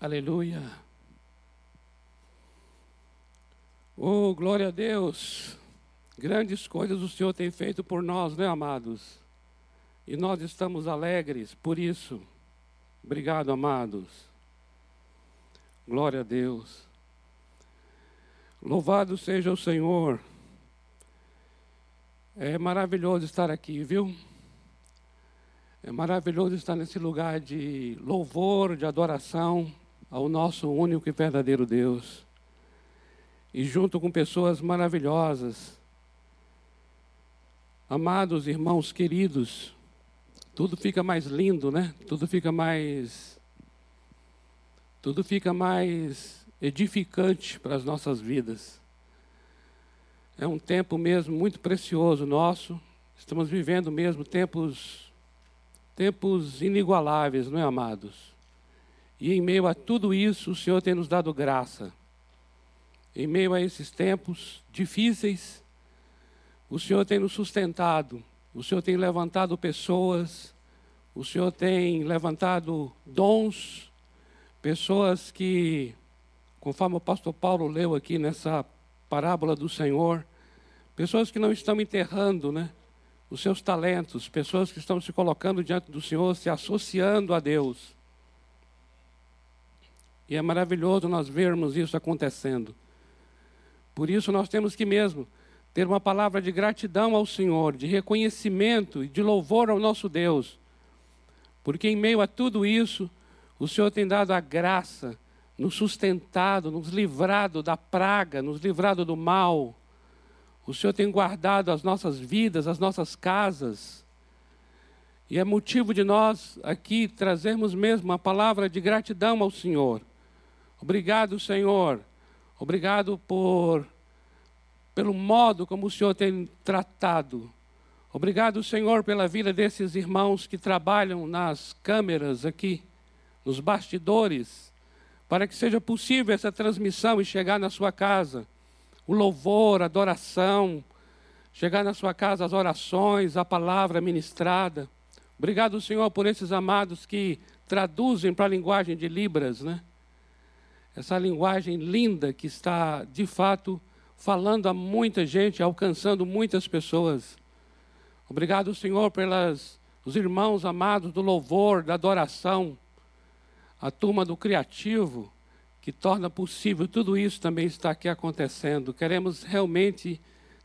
Aleluia. Oh, glória a Deus. Grandes coisas o Senhor tem feito por nós, né, amados? E nós estamos alegres por isso. Obrigado, amados. Glória a Deus. Louvado seja o Senhor. É maravilhoso estar aqui, viu? É maravilhoso estar nesse lugar de louvor, de adoração ao nosso único e verdadeiro Deus. E junto com pessoas maravilhosas, amados irmãos queridos, tudo fica mais lindo, né? Tudo fica mais. Tudo fica mais edificante para as nossas vidas. É um tempo mesmo muito precioso nosso. Estamos vivendo mesmo tempos tempos inigualáveis, não é, amados? E em meio a tudo isso, o Senhor tem nos dado graça. Em meio a esses tempos difíceis, o Senhor tem nos sustentado, o Senhor tem levantado pessoas, o Senhor tem levantado dons, pessoas que, conforme o pastor Paulo leu aqui nessa parábola do Senhor, pessoas que não estão enterrando, né? os seus talentos, pessoas que estão se colocando diante do Senhor, se associando a Deus. E é maravilhoso nós vermos isso acontecendo. Por isso nós temos que mesmo ter uma palavra de gratidão ao Senhor, de reconhecimento e de louvor ao nosso Deus. Porque em meio a tudo isso, o Senhor tem dado a graça, nos sustentado, nos livrado da praga, nos livrado do mal, o Senhor tem guardado as nossas vidas, as nossas casas. E é motivo de nós aqui trazermos mesmo uma palavra de gratidão ao Senhor. Obrigado, Senhor. Obrigado por pelo modo como o Senhor tem tratado. Obrigado, Senhor, pela vida desses irmãos que trabalham nas câmeras aqui, nos bastidores, para que seja possível essa transmissão e chegar na sua casa o louvor, a adoração, chegar na sua casa as orações, a palavra ministrada. Obrigado, Senhor, por esses amados que traduzem para a linguagem de Libras, né? Essa linguagem linda que está, de fato, falando a muita gente, alcançando muitas pessoas. Obrigado, Senhor, pelas os irmãos amados do louvor, da adoração, a turma do criativo, que torna possível tudo isso também está aqui acontecendo. Queremos realmente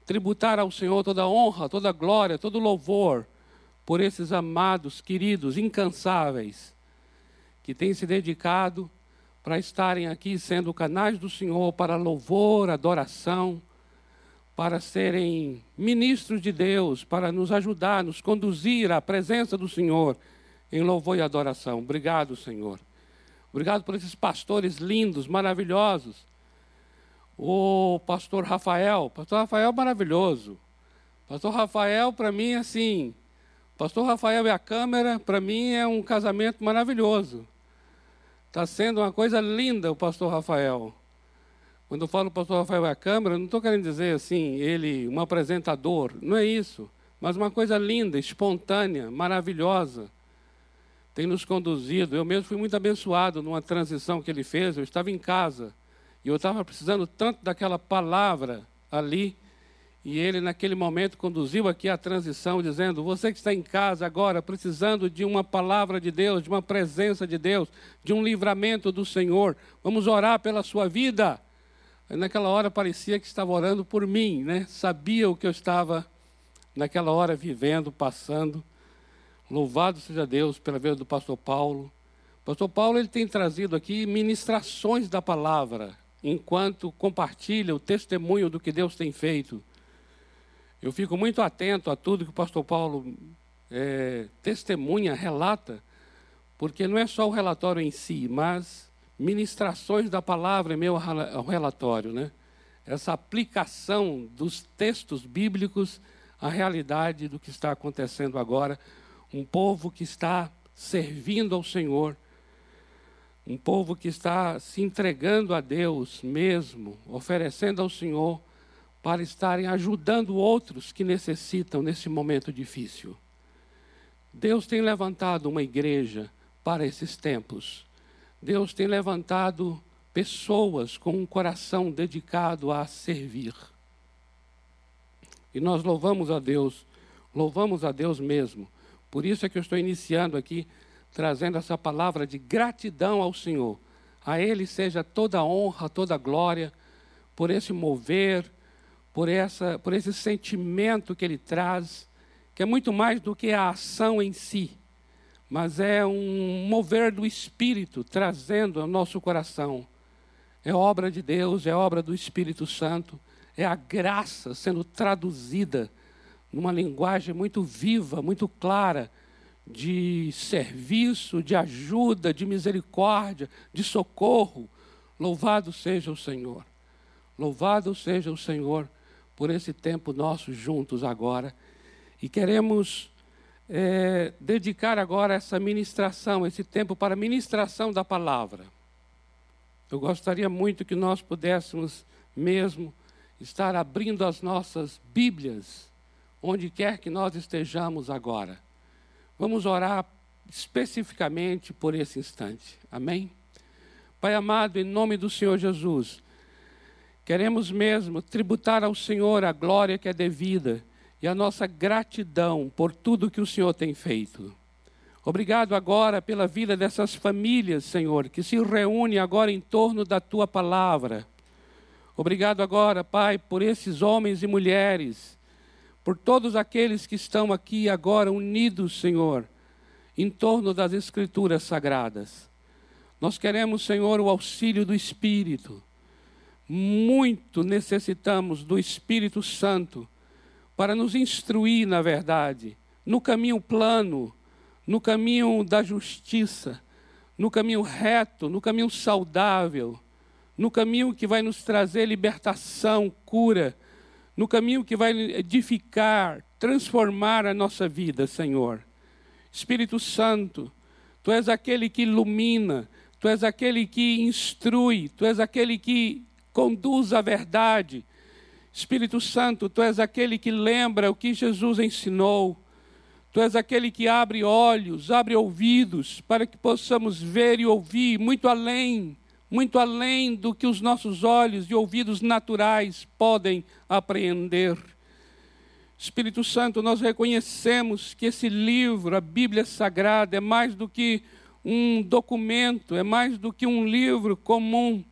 tributar ao Senhor toda honra, toda glória, todo louvor por esses amados, queridos, incansáveis, que têm se dedicado para estarem aqui sendo canais do Senhor para louvor, adoração, para serem ministros de Deus, para nos ajudar, nos conduzir à presença do Senhor em louvor e adoração. Obrigado, Senhor. Obrigado por esses pastores lindos, maravilhosos. O pastor Rafael, pastor Rafael maravilhoso. Pastor Rafael, para mim, assim, pastor Rafael e a câmera, para mim, é um casamento maravilhoso. Está sendo uma coisa linda o pastor Rafael. Quando eu falo pastor Rafael e a câmera, não estou querendo dizer assim, ele, um apresentador, não é isso. Mas uma coisa linda, espontânea, maravilhosa tem nos conduzido. Eu mesmo fui muito abençoado numa transição que ele fez. Eu estava em casa e eu estava precisando tanto daquela palavra ali. E ele, naquele momento, conduziu aqui a transição, dizendo: Você que está em casa agora, precisando de uma palavra de Deus, de uma presença de Deus, de um livramento do Senhor, vamos orar pela sua vida. E naquela hora parecia que estava orando por mim, né? Sabia o que eu estava naquela hora vivendo, passando. Louvado seja Deus pela vida do pastor Paulo. O pastor Paulo ele tem trazido aqui ministrações da palavra, enquanto compartilha o testemunho do que Deus tem feito. Eu fico muito atento a tudo que o pastor Paulo é, testemunha, relata, porque não é só o relatório em si, mas ministrações da palavra meio ao relatório, né? Essa aplicação dos textos bíblicos à realidade do que está acontecendo agora um povo que está servindo ao Senhor, um povo que está se entregando a Deus mesmo, oferecendo ao Senhor para estarem ajudando outros que necessitam nesse momento difícil. Deus tem levantado uma igreja para esses tempos. Deus tem levantado pessoas com um coração dedicado a servir. E nós louvamos a Deus, louvamos a Deus mesmo. Por isso é que eu estou iniciando aqui, trazendo essa palavra de gratidão ao Senhor. A Ele seja toda honra, toda glória, por esse mover, por, essa, por esse sentimento que Ele traz, que é muito mais do que a ação em si, mas é um mover do Espírito trazendo ao nosso coração é obra de Deus, é obra do Espírito Santo, é a graça sendo traduzida numa linguagem muito viva, muito clara, de serviço, de ajuda, de misericórdia, de socorro. Louvado seja o Senhor. Louvado seja o Senhor por esse tempo nosso juntos agora. E queremos é, dedicar agora essa ministração, esse tempo para a ministração da palavra. Eu gostaria muito que nós pudéssemos mesmo estar abrindo as nossas Bíblias, onde quer que nós estejamos agora. Vamos orar especificamente por esse instante. Amém? Pai amado, em nome do Senhor Jesus, queremos mesmo tributar ao Senhor a glória que é devida e a nossa gratidão por tudo que o Senhor tem feito. Obrigado agora pela vida dessas famílias, Senhor, que se reúnem agora em torno da tua palavra. Obrigado agora, Pai, por esses homens e mulheres, por todos aqueles que estão aqui agora unidos, Senhor, em torno das Escrituras sagradas. Nós queremos, Senhor, o auxílio do Espírito. Muito necessitamos do Espírito Santo para nos instruir na verdade, no caminho plano no caminho da justiça, no caminho reto, no caminho saudável, no caminho que vai nos trazer libertação, cura, no caminho que vai edificar, transformar a nossa vida, Senhor. Espírito Santo, Tu és aquele que ilumina, Tu és aquele que instrui, Tu és aquele que conduz à verdade. Espírito Santo, Tu és aquele que lembra o que Jesus ensinou. Tu és aquele que abre olhos, abre ouvidos, para que possamos ver e ouvir muito além, muito além do que os nossos olhos e ouvidos naturais podem apreender. Espírito Santo, nós reconhecemos que esse livro, a Bíblia Sagrada, é mais do que um documento, é mais do que um livro comum.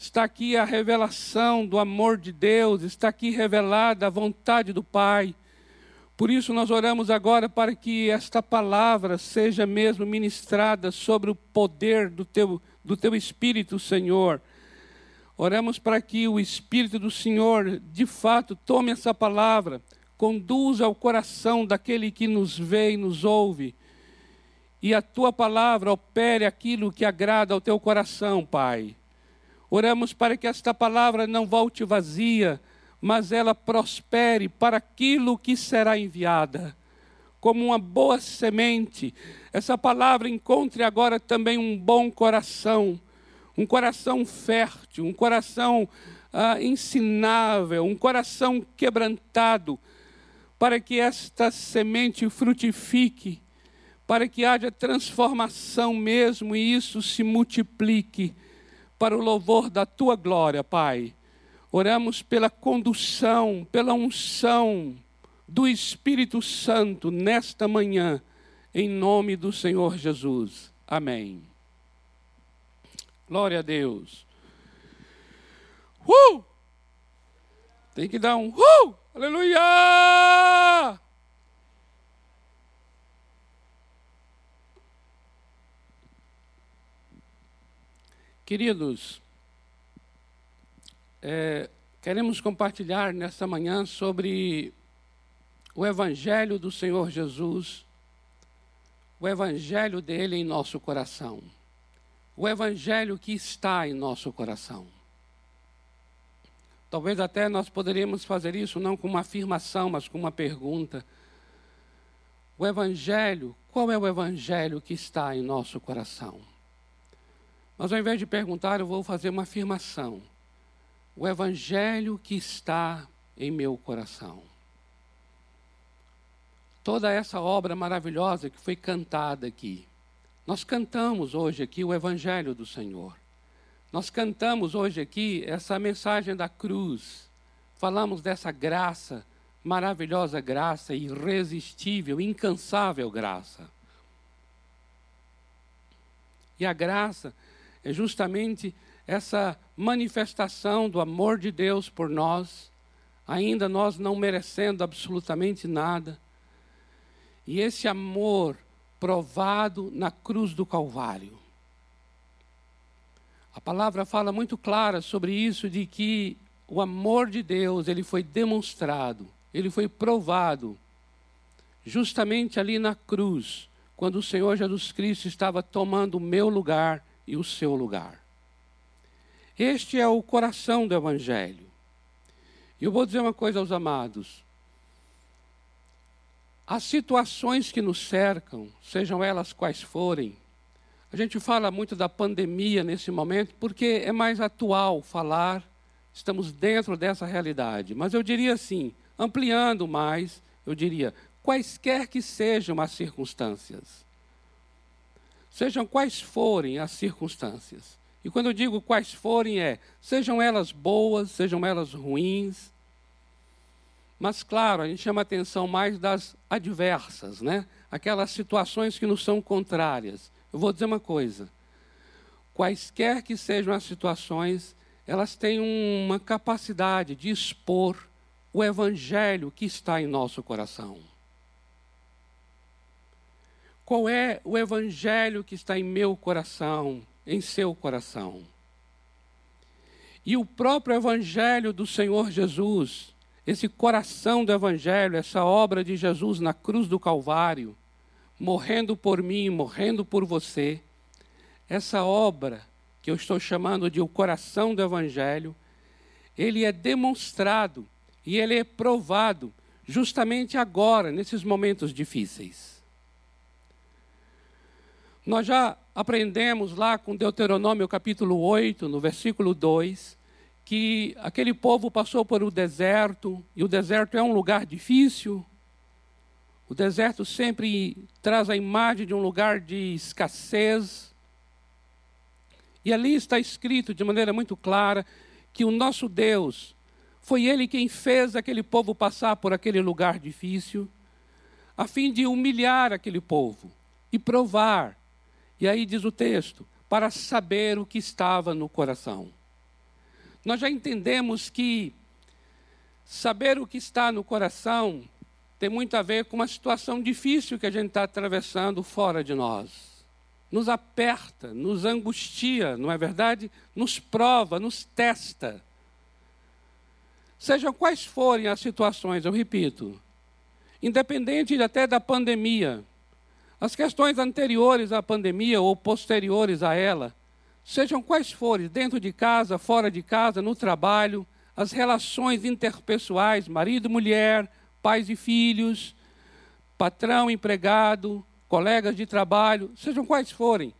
Está aqui a revelação do amor de Deus, está aqui revelada a vontade do Pai por isso, nós oramos agora para que esta palavra seja mesmo ministrada sobre o poder do teu, do teu Espírito, Senhor. Oramos para que o Espírito do Senhor, de fato, tome essa palavra, conduza ao coração daquele que nos vê e nos ouve, e a tua palavra opere aquilo que agrada ao teu coração, Pai. Oramos para que esta palavra não volte vazia, mas ela prospere para aquilo que será enviada. Como uma boa semente, essa palavra encontre agora também um bom coração, um coração fértil, um coração ah, ensinável, um coração quebrantado, para que esta semente frutifique, para que haja transformação mesmo e isso se multiplique para o louvor da tua glória, Pai. Oramos pela condução, pela unção do Espírito Santo nesta manhã, em nome do Senhor Jesus. Amém. Glória a Deus. Uh! Tem que dar um uh! Aleluia! Queridos, é, queremos compartilhar nesta manhã sobre o Evangelho do Senhor Jesus, o Evangelho dele em nosso coração, o Evangelho que está em nosso coração. Talvez até nós poderíamos fazer isso não com uma afirmação, mas com uma pergunta. O Evangelho, qual é o Evangelho que está em nosso coração? Mas ao invés de perguntar, eu vou fazer uma afirmação o Evangelho que está em meu coração. Toda essa obra maravilhosa que foi cantada aqui, Nós cantamos hoje aqui o Evangelho do Senhor. Nós cantamos hoje aqui essa mensagem da cruz. Falamos dessa graça, maravilhosa graça, irresistível, incansável graça. E a graça é justamente essa manifestação do amor de Deus por nós, ainda nós não merecendo absolutamente nada. E esse amor provado na cruz do Calvário. A palavra fala muito clara sobre isso de que o amor de Deus, ele foi demonstrado, ele foi provado justamente ali na cruz, quando o Senhor Jesus Cristo estava tomando o meu lugar e o seu lugar. Este é o coração do evangelho. E eu vou dizer uma coisa aos amados: as situações que nos cercam, sejam elas quais forem, a gente fala muito da pandemia nesse momento porque é mais atual falar, estamos dentro dessa realidade. Mas eu diria assim, ampliando mais, eu diria, quaisquer que sejam as circunstâncias, sejam quais forem as circunstâncias. E quando eu digo quais forem, é, sejam elas boas, sejam elas ruins, mas, claro, a gente chama atenção mais das adversas, né? aquelas situações que nos são contrárias. Eu vou dizer uma coisa: quaisquer que sejam as situações, elas têm uma capacidade de expor o evangelho que está em nosso coração. Qual é o evangelho que está em meu coração, em seu coração? E o próprio evangelho do Senhor Jesus esse coração do Evangelho, essa obra de Jesus na cruz do Calvário, morrendo por mim, morrendo por você, essa obra que eu estou chamando de o coração do Evangelho, ele é demonstrado e ele é provado justamente agora, nesses momentos difíceis. Nós já aprendemos lá com Deuteronômio capítulo 8, no versículo 2, que aquele povo passou por o deserto, e o deserto é um lugar difícil. O deserto sempre traz a imagem de um lugar de escassez. E ali está escrito de maneira muito clara que o nosso Deus foi Ele quem fez aquele povo passar por aquele lugar difícil, a fim de humilhar aquele povo e provar. E aí diz o texto: para saber o que estava no coração. Nós já entendemos que saber o que está no coração tem muito a ver com uma situação difícil que a gente está atravessando fora de nós. Nos aperta, nos angustia, não é verdade? Nos prova, nos testa. Sejam quais forem as situações, eu repito, independente até da pandemia, as questões anteriores à pandemia ou posteriores a ela, sejam quais forem, dentro de casa, fora de casa, no trabalho, as relações interpessoais, marido e mulher, pais e filhos, patrão, empregado, colegas de trabalho, sejam quais forem,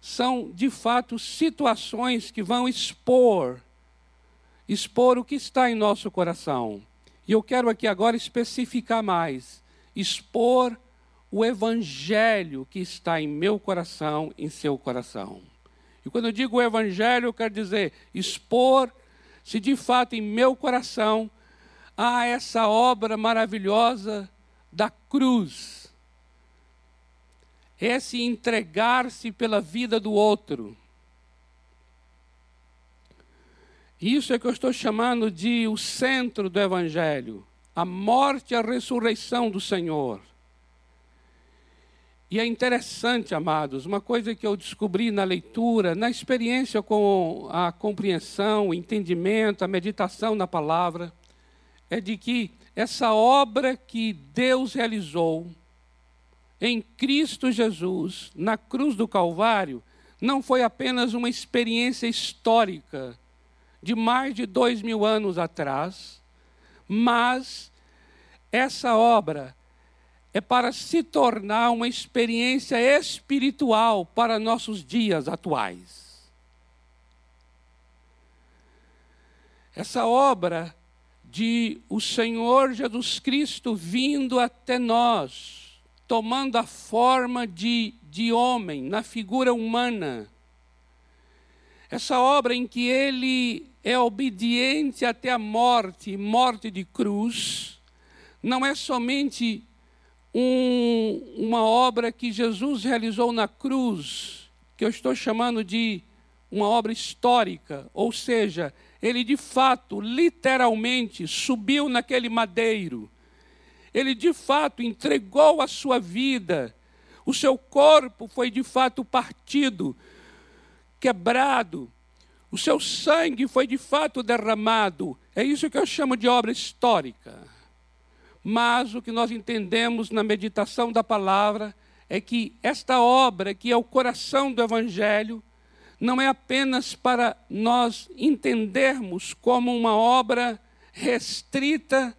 são de fato situações que vão expor, expor o que está em nosso coração. E eu quero aqui agora especificar mais, expor o evangelho que está em meu coração, em seu coração. E quando eu digo evangelho, eu quero dizer expor se de fato em meu coração há essa obra maravilhosa da cruz. Esse entregar-se pela vida do outro. Isso é que eu estou chamando de o centro do Evangelho, a morte e a ressurreição do Senhor. E é interessante, amados, uma coisa que eu descobri na leitura, na experiência com a compreensão, o entendimento, a meditação na palavra, é de que essa obra que Deus realizou em Cristo Jesus, na cruz do Calvário, não foi apenas uma experiência histórica de mais de dois mil anos atrás, mas essa obra é para se tornar uma experiência espiritual para nossos dias atuais. Essa obra de o Senhor Jesus Cristo vindo até nós, tomando a forma de, de homem, na figura humana. Essa obra em que ele é obediente até a morte, morte de cruz, não é somente um, uma obra que Jesus realizou na cruz, que eu estou chamando de uma obra histórica, ou seja, ele de fato, literalmente, subiu naquele madeiro. Ele de fato entregou a sua vida. O seu corpo foi de fato partido, quebrado. O seu sangue foi de fato derramado. É isso que eu chamo de obra histórica. Mas o que nós entendemos na meditação da palavra é que esta obra, que é o coração do Evangelho, não é apenas para nós entendermos como uma obra restrita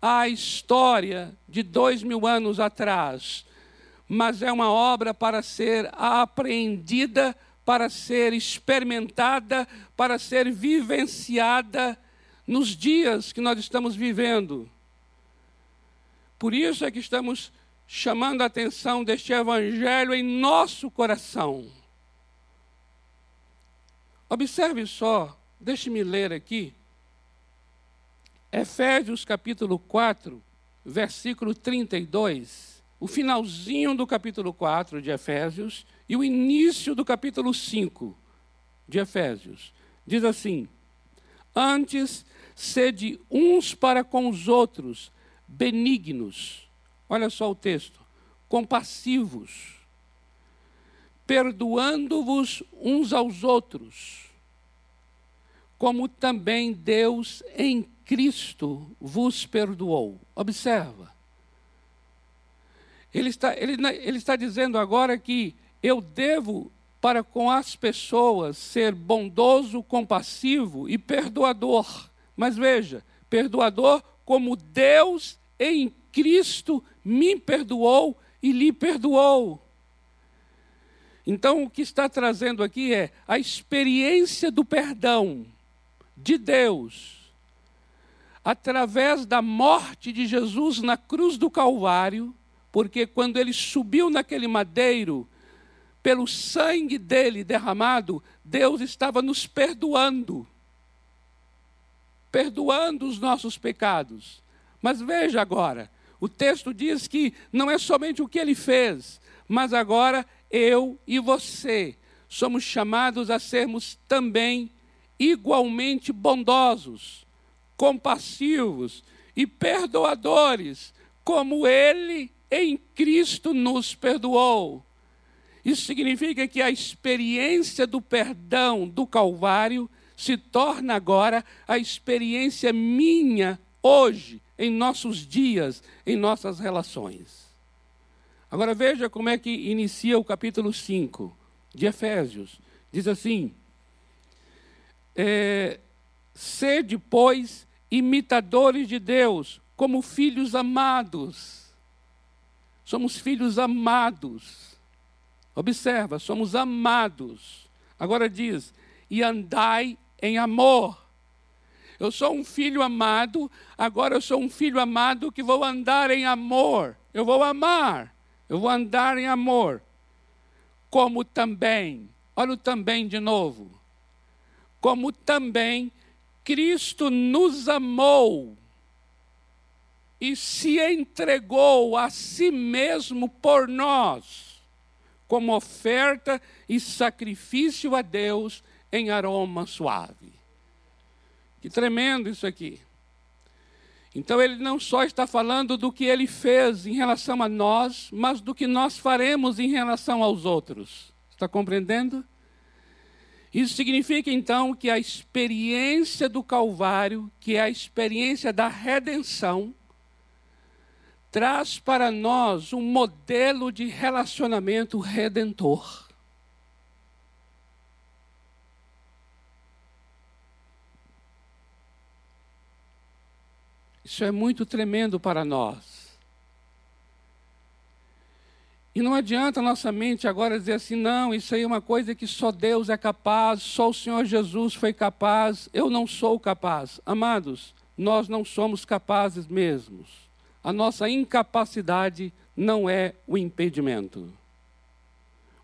à história de dois mil anos atrás, mas é uma obra para ser apreendida, para ser experimentada, para ser vivenciada nos dias que nós estamos vivendo. Por isso é que estamos chamando a atenção deste Evangelho em nosso coração. Observe só, deixe-me ler aqui, Efésios capítulo 4, versículo 32, o finalzinho do capítulo 4 de Efésios e o início do capítulo 5 de Efésios. Diz assim: Antes, sede uns para com os outros, benignos. Olha só o texto. Compassivos, perdoando-vos uns aos outros, como também Deus em Cristo vos perdoou. Observa. Ele está, ele, ele está dizendo agora que eu devo, para com as pessoas, ser bondoso, compassivo e perdoador. Mas veja, perdoador como Deus em Cristo me perdoou e lhe perdoou. Então, o que está trazendo aqui é a experiência do perdão de Deus, através da morte de Jesus na cruz do Calvário, porque quando ele subiu naquele madeiro, pelo sangue dele derramado, Deus estava nos perdoando, perdoando os nossos pecados. Mas veja agora, o texto diz que não é somente o que ele fez, mas agora eu e você somos chamados a sermos também igualmente bondosos, compassivos e perdoadores, como ele em Cristo nos perdoou. Isso significa que a experiência do perdão do Calvário se torna agora a experiência minha hoje em nossos dias, em nossas relações. Agora veja como é que inicia o capítulo 5 de Efésios. Diz assim: é, Sede, pois, imitadores de Deus, como filhos amados. Somos filhos amados. Observa, somos amados. Agora diz: e andai em amor. Eu sou um filho amado, agora eu sou um filho amado que vou andar em amor. Eu vou amar, eu vou andar em amor. Como também, olha o também de novo. Como também Cristo nos amou e se entregou a si mesmo por nós, como oferta e sacrifício a Deus em aroma suave. Que tremendo isso aqui. Então ele não só está falando do que ele fez em relação a nós, mas do que nós faremos em relação aos outros. Está compreendendo? Isso significa então que a experiência do Calvário, que é a experiência da redenção, traz para nós um modelo de relacionamento redentor. Isso é muito tremendo para nós. E não adianta nossa mente agora dizer assim, não, isso aí é uma coisa que só Deus é capaz, só o Senhor Jesus foi capaz, eu não sou capaz. Amados, nós não somos capazes mesmos. A nossa incapacidade não é o impedimento.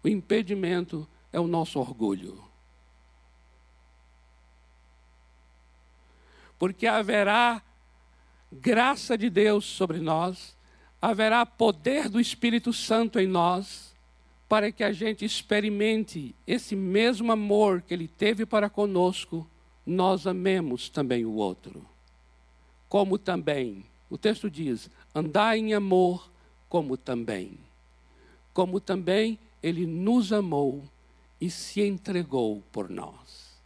O impedimento é o nosso orgulho. Porque haverá graça de Deus sobre nós, haverá poder do Espírito Santo em nós, para que a gente experimente esse mesmo amor que Ele teve para conosco, nós amemos também o outro. Como também, o texto diz: andai em amor, como também. Como também Ele nos amou e se entregou por nós.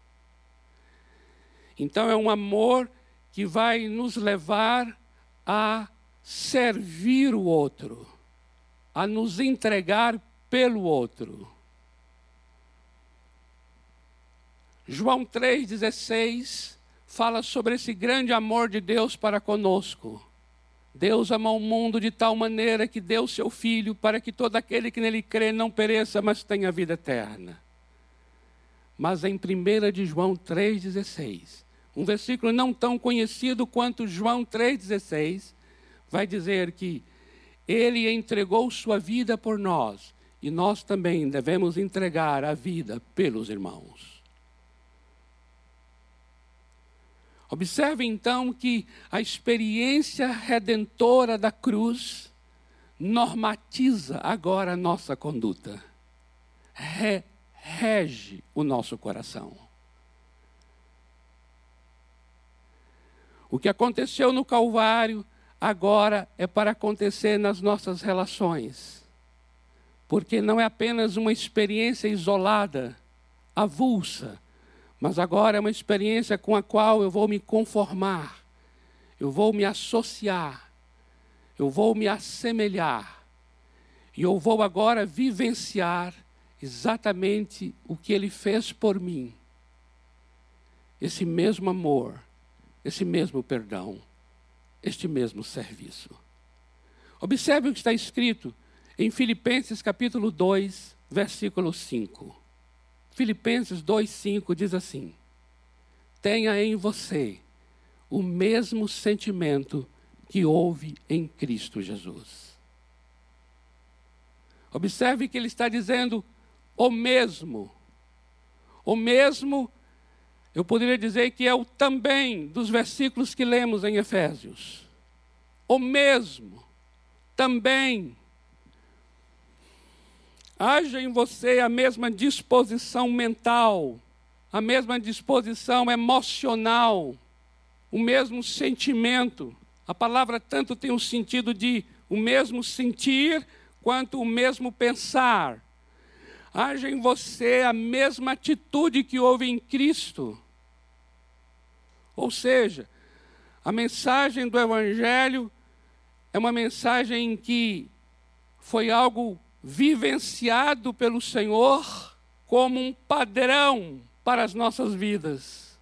Então é um amor que vai nos levar a servir o outro, a nos entregar pelo outro. João 3,16 fala sobre esse grande amor de Deus para conosco. Deus amou o mundo de tal maneira que deu seu Filho para que todo aquele que nele crê não pereça, mas tenha vida eterna. Mas em 1 de João 3,16, um versículo não tão conhecido quanto João 3,16, vai dizer que ele entregou sua vida por nós e nós também devemos entregar a vida pelos irmãos. Observe então que a experiência redentora da cruz normatiza agora a nossa conduta, Re, rege o nosso coração. O que aconteceu no Calvário agora é para acontecer nas nossas relações. Porque não é apenas uma experiência isolada, avulsa, mas agora é uma experiência com a qual eu vou me conformar, eu vou me associar, eu vou me assemelhar, e eu vou agora vivenciar exatamente o que ele fez por mim. Esse mesmo amor esse mesmo perdão, este mesmo serviço. Observe o que está escrito em Filipenses capítulo 2, versículo 5. Filipenses 2,5 diz assim: Tenha em você o mesmo sentimento que houve em Cristo Jesus. Observe que ele está dizendo o mesmo. O mesmo eu poderia dizer que é o também dos versículos que lemos em Efésios. O mesmo, também. Haja em você a mesma disposição mental, a mesma disposição emocional, o mesmo sentimento. A palavra tanto tem o sentido de o mesmo sentir quanto o mesmo pensar haja em você a mesma atitude que houve em Cristo. Ou seja, a mensagem do Evangelho é uma mensagem em que foi algo vivenciado pelo Senhor como um padrão para as nossas vidas.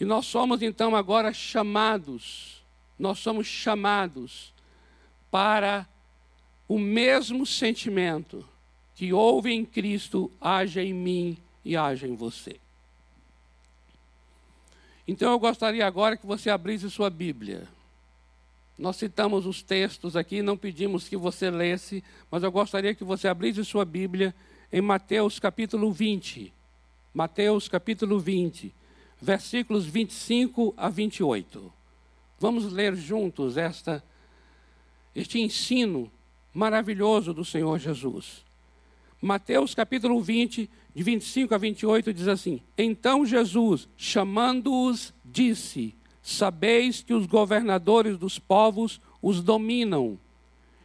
E nós somos então agora chamados, nós somos chamados para o mesmo sentimento que houve em Cristo haja em mim e haja em você. Então eu gostaria agora que você abrisse sua Bíblia. Nós citamos os textos aqui, não pedimos que você lesse, mas eu gostaria que você abrisse sua Bíblia em Mateus capítulo 20. Mateus capítulo 20, versículos 25 a 28. Vamos ler juntos esta este ensino maravilhoso do Senhor Jesus. Mateus capítulo 20, de 25 a 28, diz assim: Então Jesus, chamando-os, disse: Sabeis que os governadores dos povos os dominam,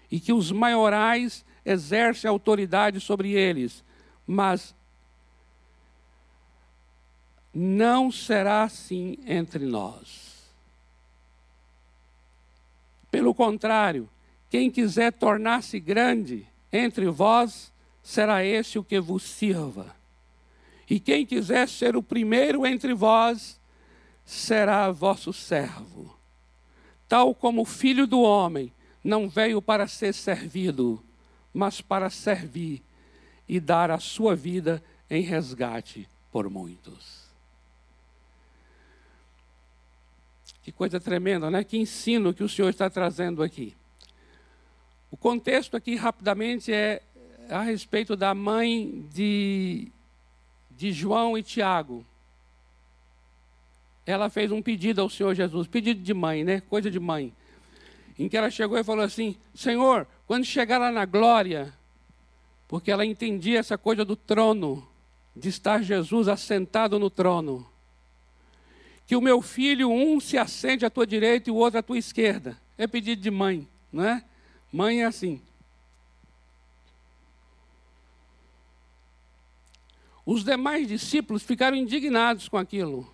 e que os maiorais exercem autoridade sobre eles, mas não será assim entre nós. Pelo contrário, quem quiser tornar-se grande entre vós, será esse o que vos sirva. E quem quiser ser o primeiro entre vós, será vosso servo. Tal como o filho do homem não veio para ser servido, mas para servir e dar a sua vida em resgate por muitos. Que coisa tremenda, né? Que ensino que o Senhor está trazendo aqui. O contexto aqui, rapidamente, é a respeito da mãe de, de João e Tiago. Ela fez um pedido ao Senhor Jesus, pedido de mãe, né? Coisa de mãe. Em que ela chegou e falou assim: Senhor, quando chegar lá na glória, porque ela entendia essa coisa do trono, de estar Jesus assentado no trono. Que o meu filho, um se assente à tua direita e o outro à tua esquerda. É pedido de mãe, não é? Mãe é assim. Os demais discípulos ficaram indignados com aquilo.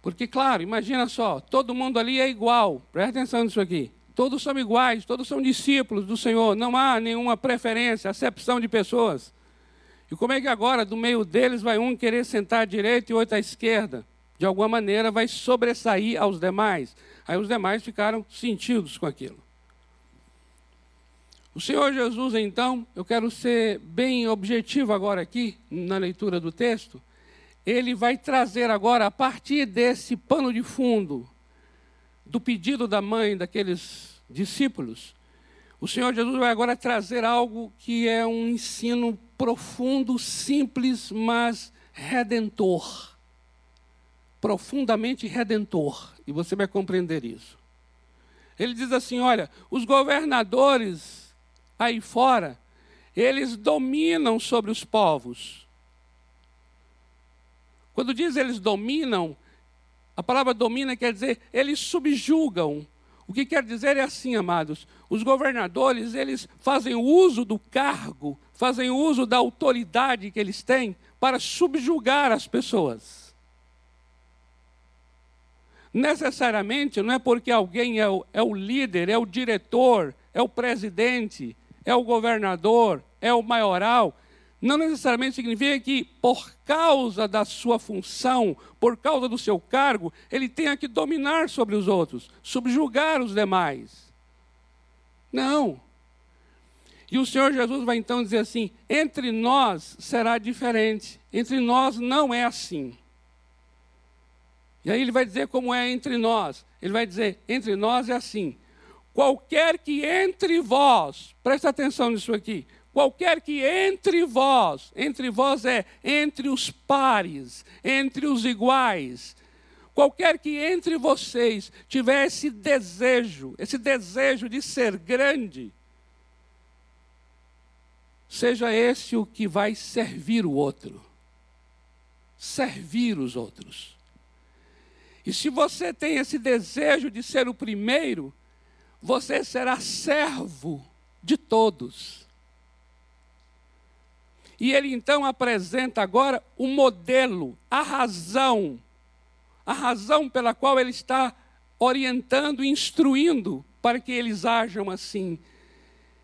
Porque, claro, imagina só, todo mundo ali é igual, presta atenção nisso aqui. Todos são iguais, todos são discípulos do Senhor, não há nenhuma preferência, acepção de pessoas. E como é que agora, do meio deles, vai um querer sentar à direita e outro à esquerda? De alguma maneira vai sobressair aos demais. Aí os demais ficaram sentidos com aquilo. O Senhor Jesus, então, eu quero ser bem objetivo agora aqui, na leitura do texto, ele vai trazer agora, a partir desse pano de fundo, do pedido da mãe daqueles discípulos, o Senhor Jesus vai agora trazer algo que é um ensino profundo, simples, mas redentor. Profundamente redentor. E você vai compreender isso. Ele diz assim: olha, os governadores aí fora, eles dominam sobre os povos. Quando diz eles dominam, a palavra domina quer dizer eles subjugam. O que quer dizer é assim, amados: os governadores, eles fazem uso do cargo, fazem uso da autoridade que eles têm para subjugar as pessoas. Necessariamente, não é porque alguém é o, é o líder, é o diretor, é o presidente, é o governador, é o maioral, não necessariamente significa que, por causa da sua função, por causa do seu cargo, ele tenha que dominar sobre os outros, subjugar os demais. Não. E o Senhor Jesus vai então dizer assim: entre nós será diferente, entre nós não é assim. E aí ele vai dizer como é entre nós. Ele vai dizer: entre nós é assim. Qualquer que entre vós, presta atenção nisso aqui, qualquer que entre vós, entre vós é entre os pares, entre os iguais, qualquer que entre vocês tiver esse desejo, esse desejo de ser grande, seja esse o que vai servir o outro, servir os outros. E se você tem esse desejo de ser o primeiro, você será servo de todos. E ele então apresenta agora o modelo, a razão, a razão pela qual ele está orientando, instruindo para que eles ajam assim.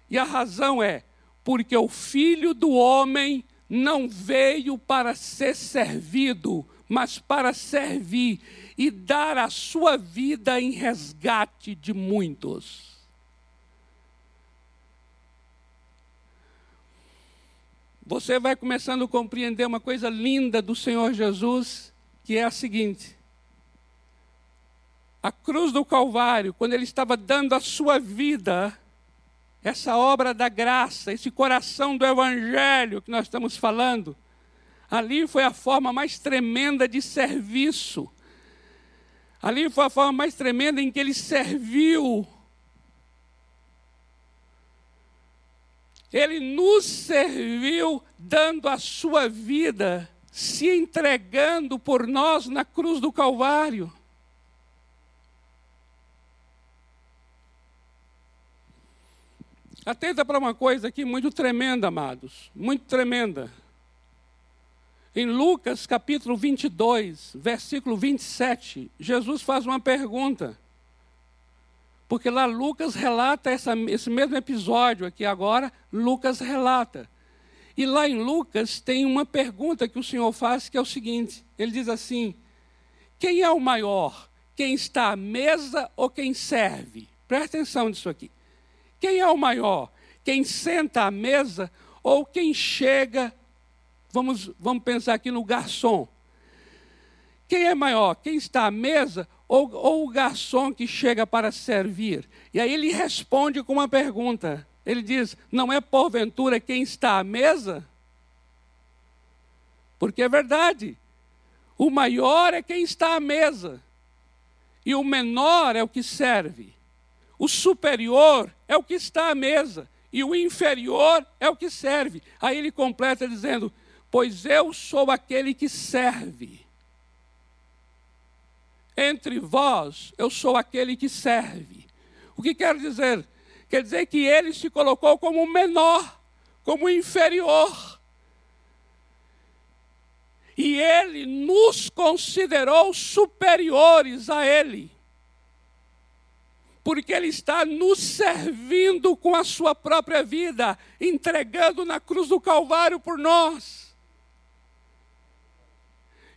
E a razão é porque o filho do homem não veio para ser servido, mas para servir e dar a sua vida em resgate de muitos. Você vai começando a compreender uma coisa linda do Senhor Jesus, que é a seguinte: a cruz do Calvário, quando ele estava dando a sua vida, essa obra da graça, esse coração do Evangelho que nós estamos falando, ali foi a forma mais tremenda de serviço Ali foi a forma mais tremenda em que ele serviu. Ele nos serviu dando a sua vida, se entregando por nós na cruz do Calvário. Atenta para uma coisa aqui muito tremenda, amados, muito tremenda. Em Lucas capítulo 22, versículo 27, Jesus faz uma pergunta. Porque lá Lucas relata essa, esse mesmo episódio aqui agora, Lucas relata. E lá em Lucas tem uma pergunta que o Senhor faz que é o seguinte: ele diz assim: quem é o maior? Quem está à mesa ou quem serve? Presta atenção nisso aqui. Quem é o maior? Quem senta à mesa ou quem chega Vamos, vamos pensar aqui no garçom. Quem é maior? Quem está à mesa ou, ou o garçom que chega para servir. E aí ele responde com uma pergunta. Ele diz: Não é porventura quem está à mesa? Porque é verdade. O maior é quem está à mesa. E o menor é o que serve. O superior é o que está à mesa. E o inferior é o que serve. Aí ele completa dizendo: Pois eu sou aquele que serve. Entre vós, eu sou aquele que serve. O que quer dizer? Quer dizer que ele se colocou como menor, como inferior. E ele nos considerou superiores a ele. Porque ele está nos servindo com a sua própria vida, entregando na cruz do Calvário por nós.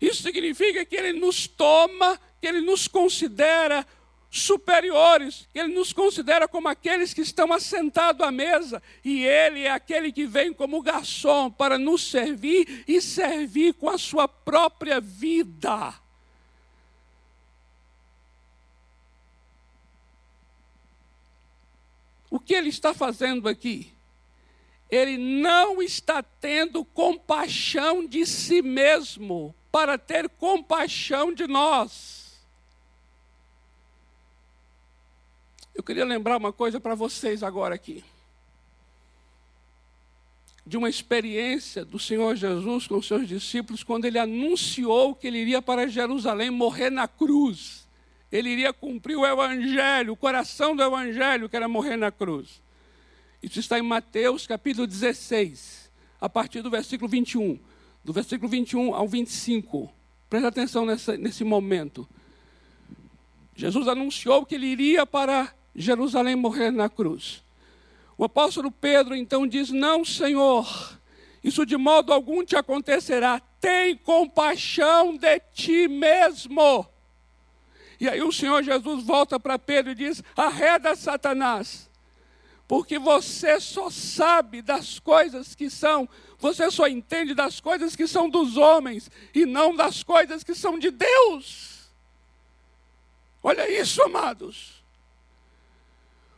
Isso significa que ele nos toma, que ele nos considera superiores, ele nos considera como aqueles que estão assentados à mesa, e ele é aquele que vem como garçom para nos servir e servir com a sua própria vida. O que ele está fazendo aqui? Ele não está tendo compaixão de si mesmo para ter compaixão de nós. Eu queria lembrar uma coisa para vocês agora aqui. De uma experiência do Senhor Jesus com os seus discípulos, quando ele anunciou que ele iria para Jerusalém morrer na cruz. Ele iria cumprir o Evangelho, o coração do Evangelho, que era morrer na cruz. Isso está em Mateus capítulo 16, a partir do versículo 21. Do versículo 21 ao 25. Presta atenção nesse momento. Jesus anunciou que ele iria para Jerusalém morrer na cruz. O apóstolo Pedro então diz: Não, Senhor, isso de modo algum te acontecerá. Tem compaixão de ti mesmo. E aí o Senhor Jesus volta para Pedro e diz: Arreda Satanás, porque você só sabe das coisas que são, você só entende das coisas que são dos homens e não das coisas que são de Deus. Olha isso, amados.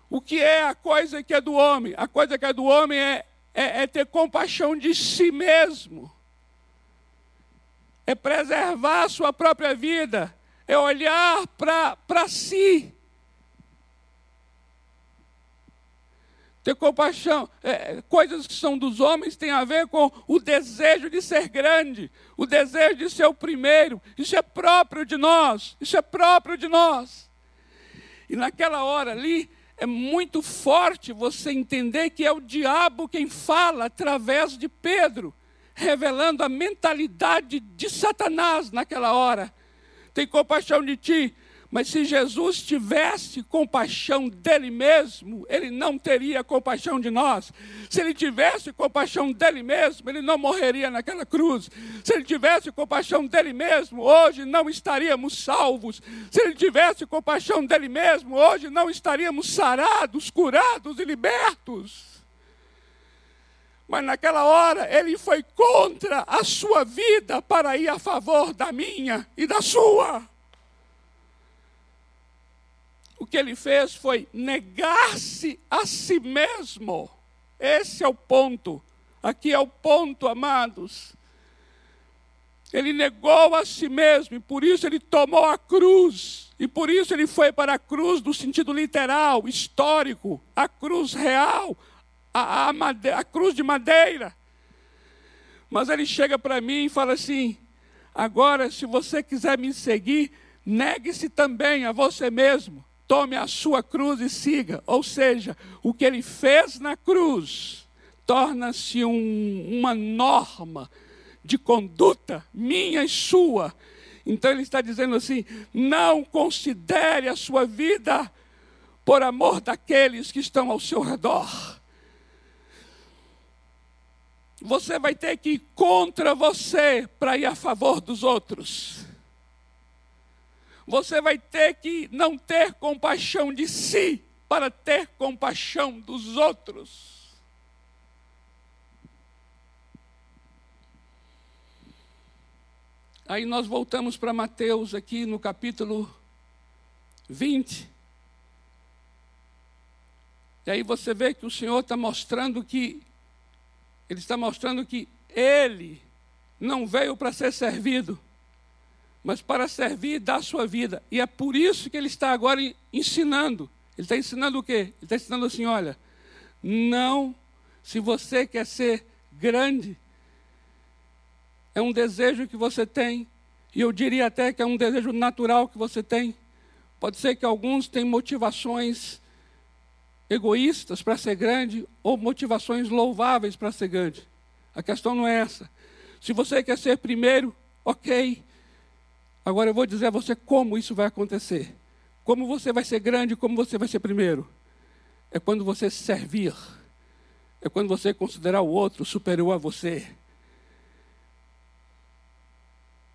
O que é a coisa que é do homem? A coisa que é do homem é, é, é ter compaixão de si mesmo, é preservar a sua própria vida, é olhar para si. Ter compaixão. É, coisas que são dos homens têm a ver com o desejo de ser grande, o desejo de ser o primeiro. Isso é próprio de nós. Isso é próprio de nós. E naquela hora ali, é muito forte você entender que é o diabo quem fala através de Pedro, revelando a mentalidade de Satanás naquela hora. Tem compaixão de ti, mas se Jesus tivesse compaixão dele mesmo, ele não teria compaixão de nós. Se ele tivesse compaixão dele mesmo, ele não morreria naquela cruz. Se ele tivesse compaixão dele mesmo, hoje não estaríamos salvos. Se ele tivesse compaixão dele mesmo, hoje não estaríamos sarados, curados e libertos. Mas naquela hora ele foi contra a sua vida para ir a favor da minha e da sua o que ele fez foi negar-se a si mesmo. Esse é o ponto. Aqui é o ponto, amados. Ele negou a si mesmo e por isso ele tomou a cruz. E por isso ele foi para a cruz no sentido literal, histórico, a cruz real, a, a, a cruz de madeira. Mas ele chega para mim e fala assim: agora, se você quiser me seguir, negue-se também a você mesmo tome a sua cruz e siga. Ou seja, o que ele fez na cruz torna-se um, uma norma de conduta minha e sua. Então ele está dizendo assim: não considere a sua vida por amor daqueles que estão ao seu redor. Você vai ter que ir contra você para ir a favor dos outros. Você vai ter que não ter compaixão de si para ter compaixão dos outros. Aí nós voltamos para Mateus aqui no capítulo 20. E aí você vê que o Senhor está mostrando que, Ele está mostrando que Ele não veio para ser servido, mas para servir e dar sua vida. E é por isso que Ele está agora ensinando. Ele está ensinando o quê? Ele está ensinando assim: olha, não, se você quer ser grande, é um desejo que você tem, e eu diria até que é um desejo natural que você tem. Pode ser que alguns tenham motivações egoístas para ser grande ou motivações louváveis para ser grande. A questão não é essa. Se você quer ser primeiro, ok. Agora eu vou dizer a você como isso vai acontecer. Como você vai ser grande, como você vai ser primeiro. É quando você servir. É quando você considerar o outro superior a você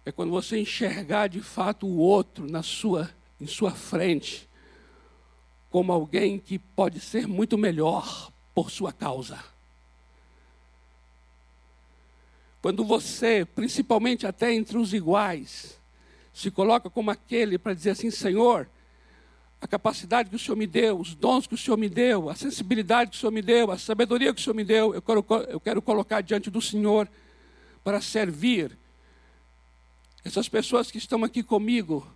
é quando você enxergar de fato o outro na sua, em sua frente, como alguém que pode ser muito melhor por sua causa. Quando você, principalmente até entre os iguais, se coloca como aquele para dizer assim: Senhor, a capacidade que o Senhor me deu, os dons que o Senhor me deu, a sensibilidade que o Senhor me deu, a sabedoria que o Senhor me deu, eu quero, eu quero colocar diante do Senhor para servir essas pessoas que estão aqui comigo,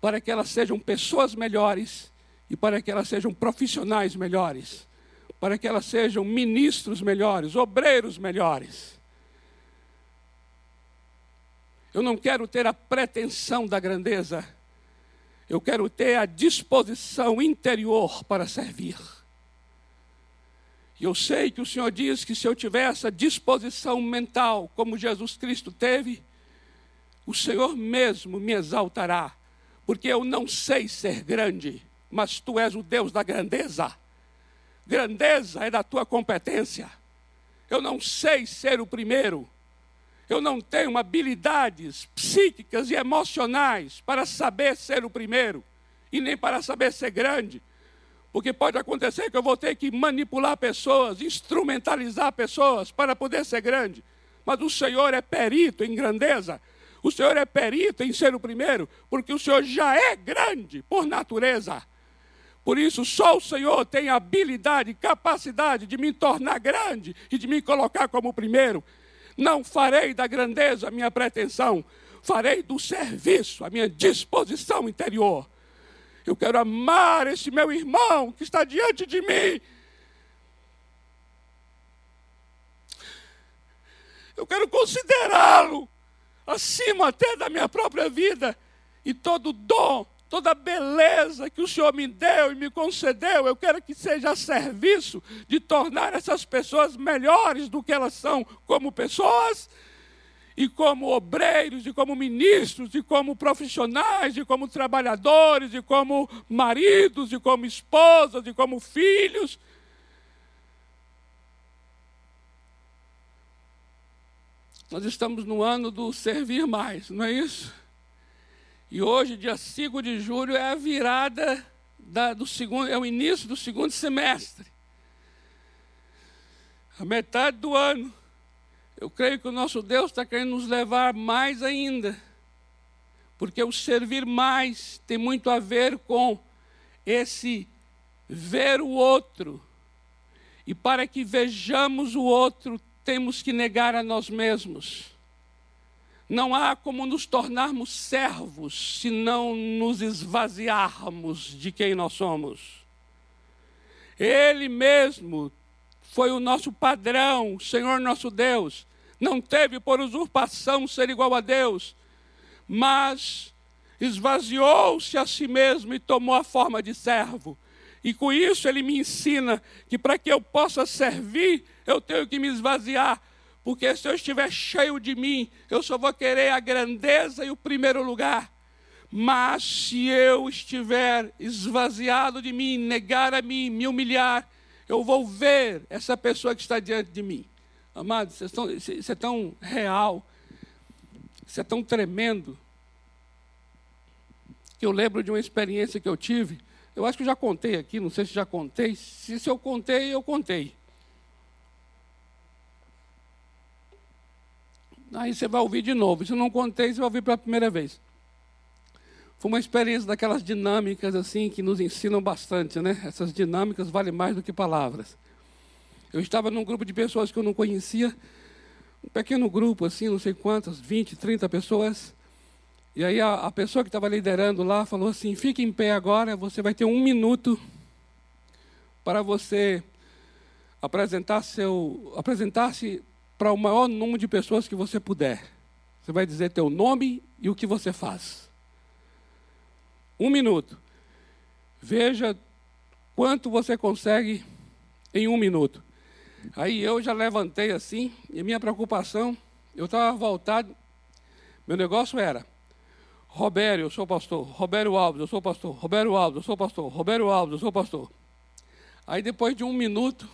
para que elas sejam pessoas melhores e para que elas sejam profissionais melhores, para que elas sejam ministros melhores, obreiros melhores. Eu não quero ter a pretensão da grandeza, eu quero ter a disposição interior para servir. E eu sei que o Senhor diz que se eu tiver essa disposição mental, como Jesus Cristo teve, o Senhor mesmo me exaltará, porque eu não sei ser grande, mas tu és o Deus da grandeza. Grandeza é da tua competência. Eu não sei ser o primeiro. Eu não tenho habilidades psíquicas e emocionais para saber ser o primeiro e nem para saber ser grande. Porque pode acontecer que eu vou ter que manipular pessoas, instrumentalizar pessoas para poder ser grande. Mas o Senhor é perito em grandeza. O Senhor é perito em ser o primeiro, porque o Senhor já é grande por natureza. Por isso, só o Senhor tem habilidade, capacidade de me tornar grande e de me colocar como o primeiro. Não farei da grandeza a minha pretensão, farei do serviço a minha disposição interior. Eu quero amar esse meu irmão que está diante de mim. Eu quero considerá-lo acima até da minha própria vida, e todo dom, toda beleza que o Senhor me deu e me concedeu, eu quero que seja a serviço de tornar essas pessoas melhores do que elas são como pessoas, e como obreiros, e como ministros, e como profissionais, e como trabalhadores, e como maridos, e como esposas, e como filhos. Nós estamos no ano do servir mais, não é isso? E hoje, dia 5 de julho, é a virada da, do segundo, é o início do segundo semestre. A metade do ano. Eu creio que o nosso Deus está querendo nos levar mais ainda. Porque o servir mais tem muito a ver com esse ver o outro. E para que vejamos o outro, temos que negar a nós mesmos. Não há como nos tornarmos servos se não nos esvaziarmos de quem nós somos. Ele mesmo foi o nosso padrão, Senhor nosso Deus. Não teve por usurpação ser igual a Deus, mas esvaziou-se a si mesmo e tomou a forma de servo. E com isso ele me ensina que para que eu possa servir, eu tenho que me esvaziar. Porque se eu estiver cheio de mim, eu só vou querer a grandeza e o primeiro lugar. Mas se eu estiver esvaziado de mim, negar a mim, me humilhar, eu vou ver essa pessoa que está diante de mim. Amados, isso é tão real, isso é tão tremendo, que eu lembro de uma experiência que eu tive eu acho que já contei aqui, não sei se já contei. Se, se eu contei, eu contei. Aí você vai ouvir de novo. Se não contei, você vai ouvir pela primeira vez. Foi uma experiência daquelas dinâmicas assim que nos ensinam bastante, né? Essas dinâmicas valem mais do que palavras. Eu estava num grupo de pessoas que eu não conhecia, um pequeno grupo assim, não sei quantas, 20, 30 pessoas. E aí a, a pessoa que estava liderando lá falou assim: fique em pé agora, você vai ter um minuto para você apresentar seu apresentar-se para o maior número de pessoas que você puder. Você vai dizer teu nome e o que você faz. Um minuto. Veja quanto você consegue em um minuto. Aí eu já levantei assim, e minha preocupação, eu estava voltado, meu negócio era, Robério, eu sou pastor, Robério Alves, eu sou pastor, Robério Alves, eu sou pastor, Robério Alves, eu sou pastor. Aí depois de um minuto,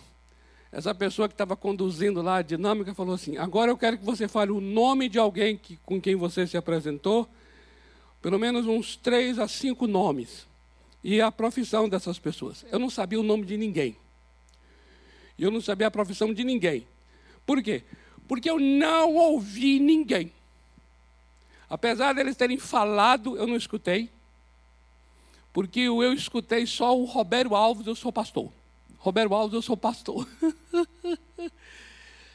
essa pessoa que estava conduzindo lá a dinâmica falou assim: agora eu quero que você fale o nome de alguém que, com quem você se apresentou pelo menos uns três a cinco nomes e a profissão dessas pessoas. Eu não sabia o nome de ninguém. Eu não sabia a profissão de ninguém. Por quê? Porque eu não ouvi ninguém. Apesar deles terem falado, eu não escutei. Porque eu escutei só o Roberto Alves, eu sou pastor. Roberto Alves, eu sou pastor.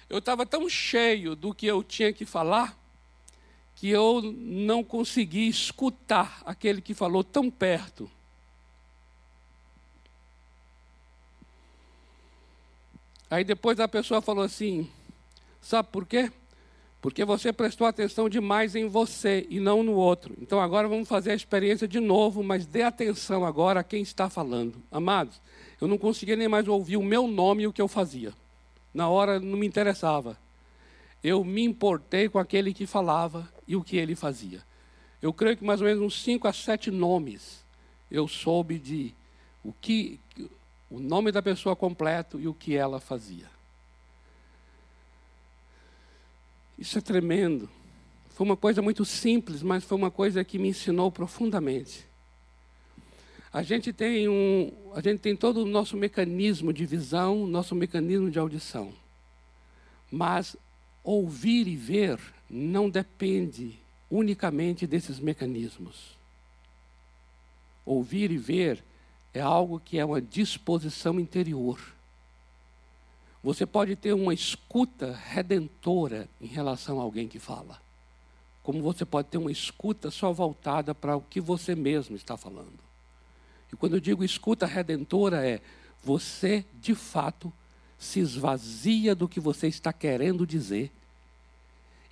eu estava tão cheio do que eu tinha que falar que eu não consegui escutar aquele que falou tão perto. Aí depois a pessoa falou assim: sabe por quê? Porque você prestou atenção demais em você e não no outro. Então agora vamos fazer a experiência de novo, mas dê atenção agora a quem está falando. Amados, eu não conseguia nem mais ouvir o meu nome e o que eu fazia. Na hora não me interessava eu me importei com aquele que falava e o que ele fazia. Eu creio que mais ou menos uns cinco a sete nomes eu soube de o que o nome da pessoa completo e o que ela fazia. Isso é tremendo. Foi uma coisa muito simples, mas foi uma coisa que me ensinou profundamente. A gente tem um, a gente tem todo o nosso mecanismo de visão, nosso mecanismo de audição. Mas Ouvir e ver não depende unicamente desses mecanismos. Ouvir e ver é algo que é uma disposição interior. Você pode ter uma escuta redentora em relação a alguém que fala, como você pode ter uma escuta só voltada para o que você mesmo está falando. E quando eu digo escuta redentora, é você de fato se esvazia do que você está querendo dizer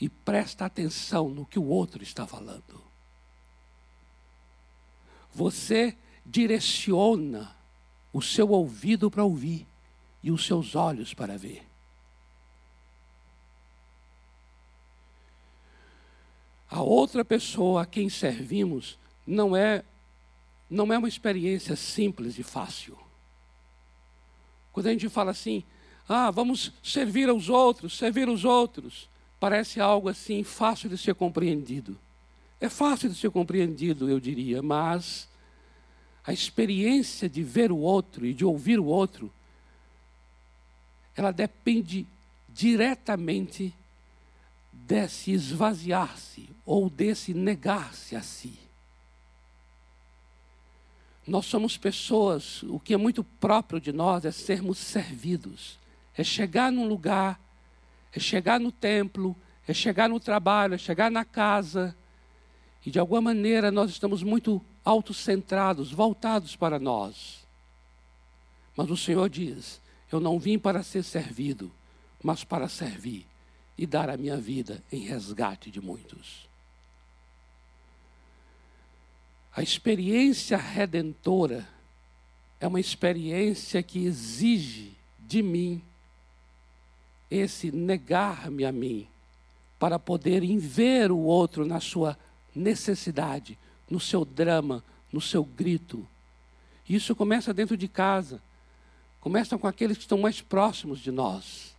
e presta atenção no que o outro está falando. Você direciona o seu ouvido para ouvir e os seus olhos para ver. A outra pessoa a quem servimos não é não é uma experiência simples e fácil. Quando a gente fala assim, ah, vamos servir aos outros, servir os outros, parece algo assim fácil de ser compreendido. É fácil de ser compreendido, eu diria, mas a experiência de ver o outro e de ouvir o outro, ela depende diretamente desse esvaziar-se ou desse negar-se a si. Nós somos pessoas, o que é muito próprio de nós é sermos servidos, é chegar num lugar, é chegar no templo, é chegar no trabalho, é chegar na casa, e de alguma maneira nós estamos muito autocentrados, voltados para nós. Mas o Senhor diz: Eu não vim para ser servido, mas para servir e dar a minha vida em resgate de muitos. A experiência redentora é uma experiência que exige de mim esse negar-me a mim, para poder ver o outro na sua necessidade, no seu drama, no seu grito. Isso começa dentro de casa, começa com aqueles que estão mais próximos de nós.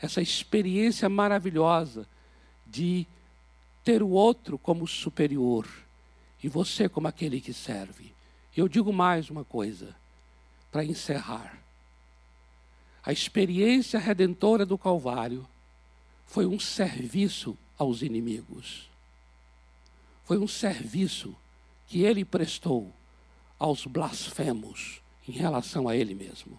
Essa experiência maravilhosa de ter o outro como superior e você como aquele que serve. Eu digo mais uma coisa, para encerrar. A experiência redentora do Calvário foi um serviço aos inimigos. Foi um serviço que ele prestou aos blasfemos em relação a ele mesmo.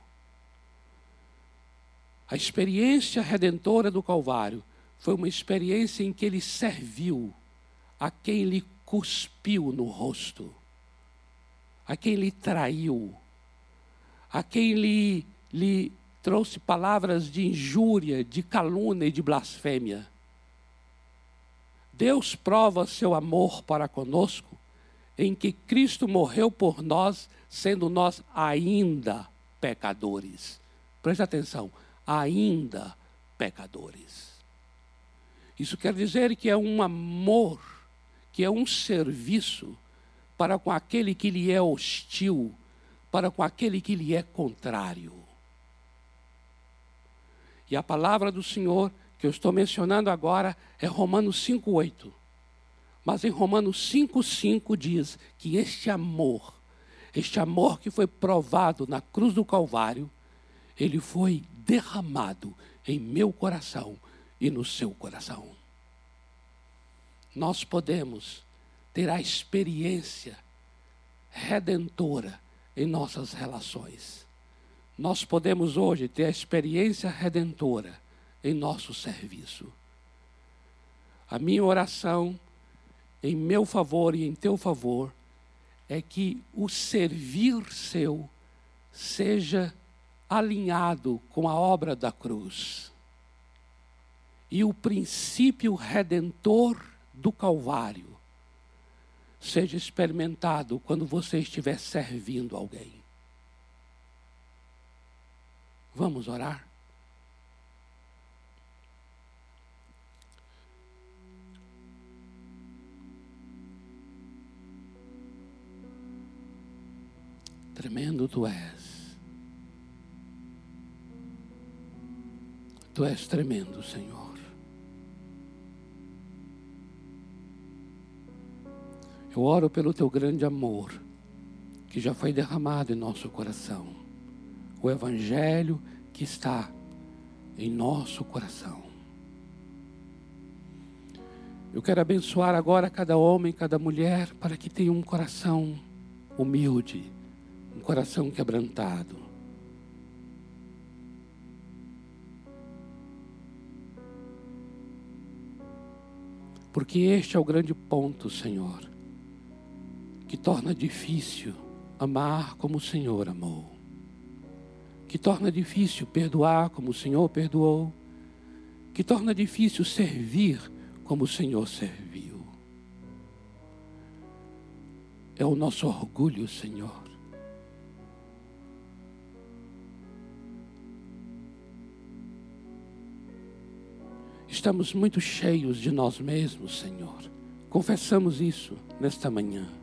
A experiência redentora do Calvário foi uma experiência em que ele serviu a quem lhe cuspiu no rosto, a quem lhe traiu, a quem lhe, lhe trouxe palavras de injúria, de calúnia e de blasfêmia. Deus prova seu amor para conosco em que Cristo morreu por nós, sendo nós ainda pecadores. Preste atenção, ainda pecadores. Isso quer dizer que é um amor, que é um serviço para com aquele que lhe é hostil, para com aquele que lhe é contrário. E a palavra do Senhor que eu estou mencionando agora é Romanos 5,8. Mas em Romanos 5,5 diz que este amor, este amor que foi provado na cruz do Calvário, ele foi derramado em meu coração e no seu coração. Nós podemos ter a experiência redentora em nossas relações. Nós podemos hoje ter a experiência redentora em nosso serviço. A minha oração em meu favor e em teu favor é que o servir seu seja alinhado com a obra da cruz. E o princípio redentor do Calvário seja experimentado quando você estiver servindo alguém. Vamos orar? Tremendo tu és. Tu és tremendo, Senhor. Eu oro pelo teu grande amor, que já foi derramado em nosso coração. O Evangelho que está em nosso coração. Eu quero abençoar agora cada homem, cada mulher, para que tenha um coração humilde um coração quebrantado. Porque este é o grande ponto, Senhor, que torna difícil amar como o Senhor amou, que torna difícil perdoar como o Senhor perdoou, que torna difícil servir como o Senhor serviu. É o nosso orgulho, Senhor. Estamos muito cheios de nós mesmos, Senhor. Confessamos isso nesta manhã.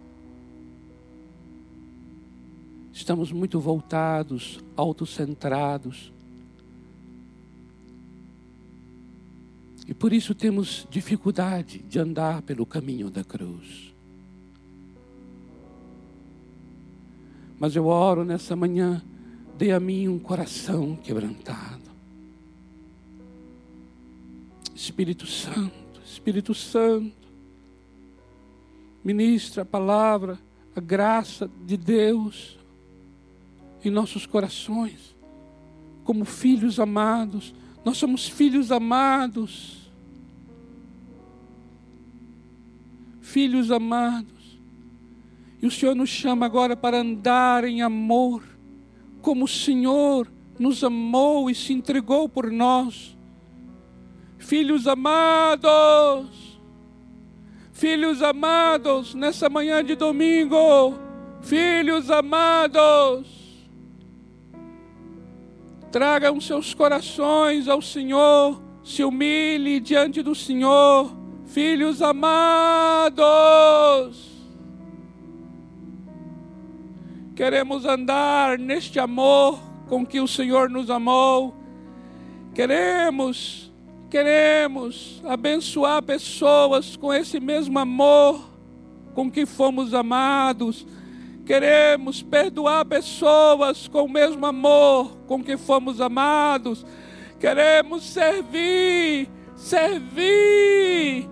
Estamos muito voltados, autocentrados. E por isso temos dificuldade de andar pelo caminho da cruz. Mas eu oro nessa manhã, dê a mim um coração quebrantado Espírito Santo, Espírito Santo, ministra a palavra, a graça de Deus em nossos corações, como filhos amados. Nós somos filhos amados. Filhos amados. E o Senhor nos chama agora para andar em amor, como o Senhor nos amou e se entregou por nós Filhos amados, filhos amados, nessa manhã de domingo, filhos amados, tragam seus corações ao Senhor, se humilhe diante do Senhor, filhos amados. Queremos andar neste amor com que o Senhor nos amou. Queremos Queremos abençoar pessoas com esse mesmo amor com que fomos amados. Queremos perdoar pessoas com o mesmo amor com que fomos amados. Queremos servir, servir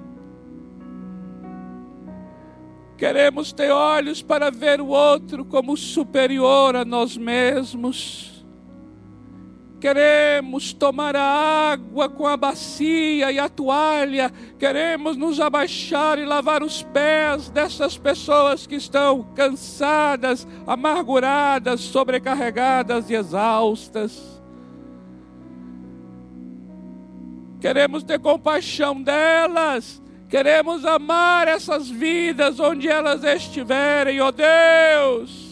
Queremos ter olhos para ver o outro como superior a nós mesmos. Queremos tomar a água com a bacia e a toalha. Queremos nos abaixar e lavar os pés dessas pessoas que estão cansadas, amarguradas, sobrecarregadas e exaustas. Queremos ter compaixão delas Queremos amar essas vidas onde elas estiverem, ó oh Deus.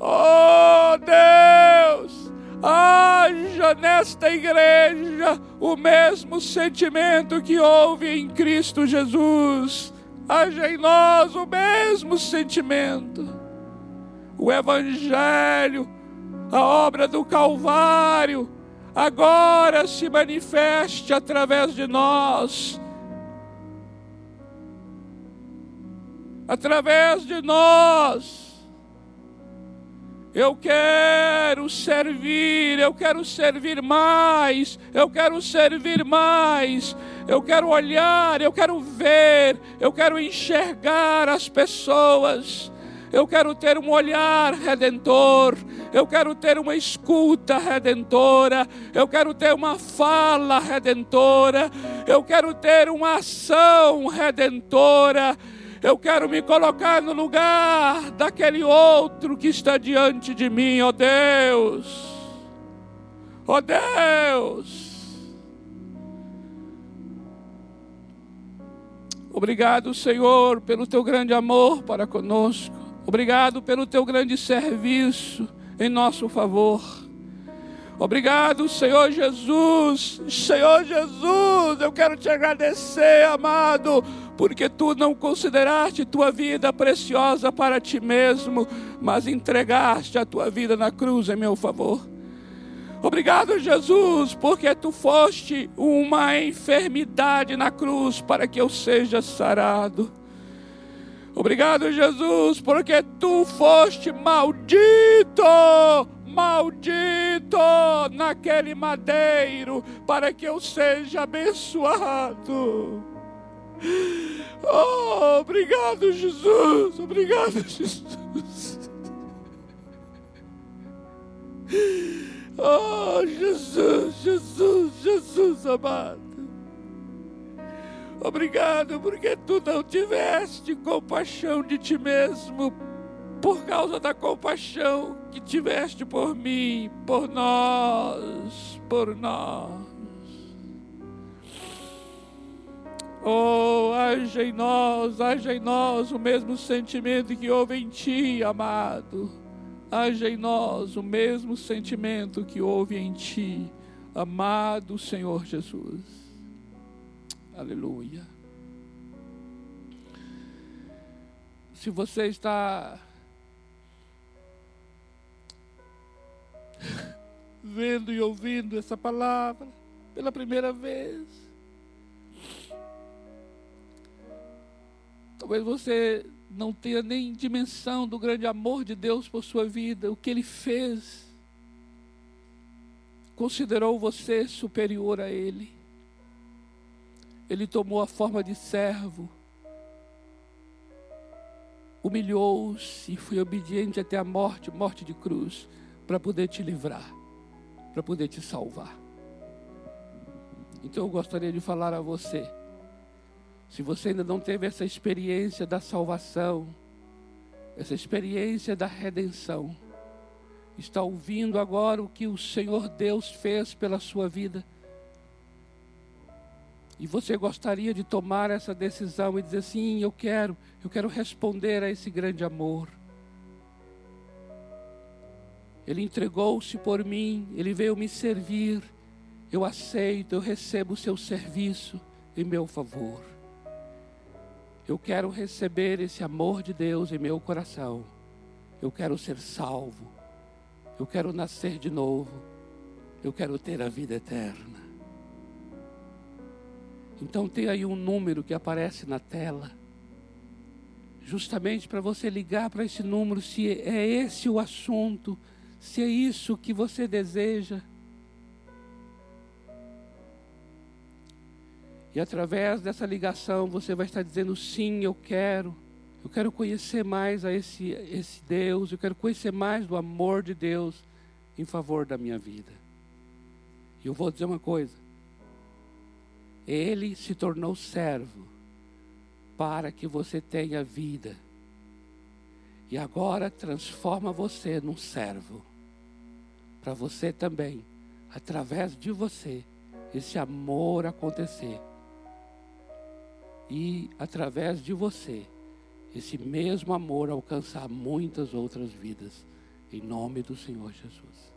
Oh Deus, haja nesta igreja o mesmo sentimento que houve em Cristo Jesus. Haja em nós o mesmo sentimento. O Evangelho, a obra do Calvário, agora se manifeste através de nós. Através de nós. Eu quero servir, eu quero servir mais, eu quero servir mais, eu quero olhar, eu quero ver, eu quero enxergar as pessoas. Eu quero ter um olhar redentor, eu quero ter uma escuta redentora, eu quero ter uma fala redentora, eu quero ter uma ação redentora. Eu quero me colocar no lugar daquele outro que está diante de mim, ó oh Deus. Ó oh Deus. Obrigado, Senhor, pelo teu grande amor para conosco. Obrigado pelo teu grande serviço em nosso favor. Obrigado, Senhor Jesus. Senhor Jesus, eu quero te agradecer, amado, porque tu não consideraste tua vida preciosa para ti mesmo, mas entregaste a tua vida na cruz em meu favor. Obrigado, Jesus, porque tu foste uma enfermidade na cruz para que eu seja sarado. Obrigado, Jesus, porque tu foste maldito, maldito naquele madeiro, para que eu seja abençoado. Oh, obrigado, Jesus, obrigado, Jesus. Oh, Jesus, Jesus, Jesus amado. Obrigado porque tu não tiveste compaixão de ti mesmo, por causa da compaixão que tiveste por mim, por nós, por nós. Oh, haja em nós, haja em nós o mesmo sentimento que houve em ti, amado. Haja em nós o mesmo sentimento que houve em ti, amado Senhor Jesus. Aleluia. Se você está vendo e ouvindo essa palavra pela primeira vez, talvez você não tenha nem dimensão do grande amor de Deus por sua vida, o que Ele fez, considerou você superior a Ele ele tomou a forma de servo, humilhou-se e foi obediente até a morte morte de cruz para poder te livrar, para poder te salvar. Então eu gostaria de falar a você, se você ainda não teve essa experiência da salvação, essa experiência da redenção, está ouvindo agora o que o Senhor Deus fez pela sua vida e você gostaria de tomar essa decisão e dizer sim, eu quero, eu quero responder a esse grande amor. Ele entregou-se por mim, ele veio me servir. Eu aceito, eu recebo o seu serviço em meu favor. Eu quero receber esse amor de Deus em meu coração. Eu quero ser salvo. Eu quero nascer de novo. Eu quero ter a vida eterna. Então tem aí um número que aparece na tela, justamente para você ligar para esse número se é esse o assunto, se é isso que você deseja. E através dessa ligação você vai estar dizendo: sim, eu quero. Eu quero conhecer mais a esse, esse Deus, eu quero conhecer mais do amor de Deus em favor da minha vida. E eu vou dizer uma coisa: Ele se tornou servo para que você tenha vida. E agora transforma você num servo, para você também, através de você, esse amor acontecer. E através de você, esse mesmo amor alcançar muitas outras vidas, em nome do Senhor Jesus.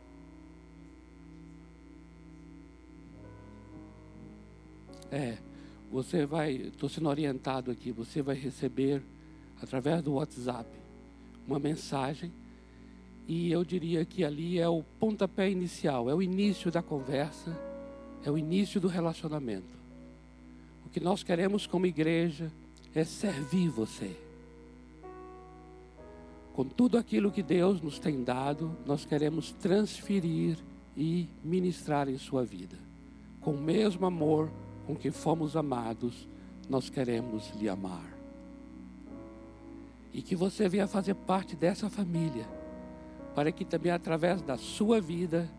É, você vai, estou sendo orientado aqui, você vai receber através do WhatsApp uma mensagem e eu diria que ali é o pontapé inicial, é o início da conversa, é o início do relacionamento. Que nós queremos como igreja é servir você. Com tudo aquilo que Deus nos tem dado, nós queremos transferir e ministrar em sua vida. Com o mesmo amor com que fomos amados, nós queremos lhe amar. E que você venha fazer parte dessa família, para que também através da sua vida,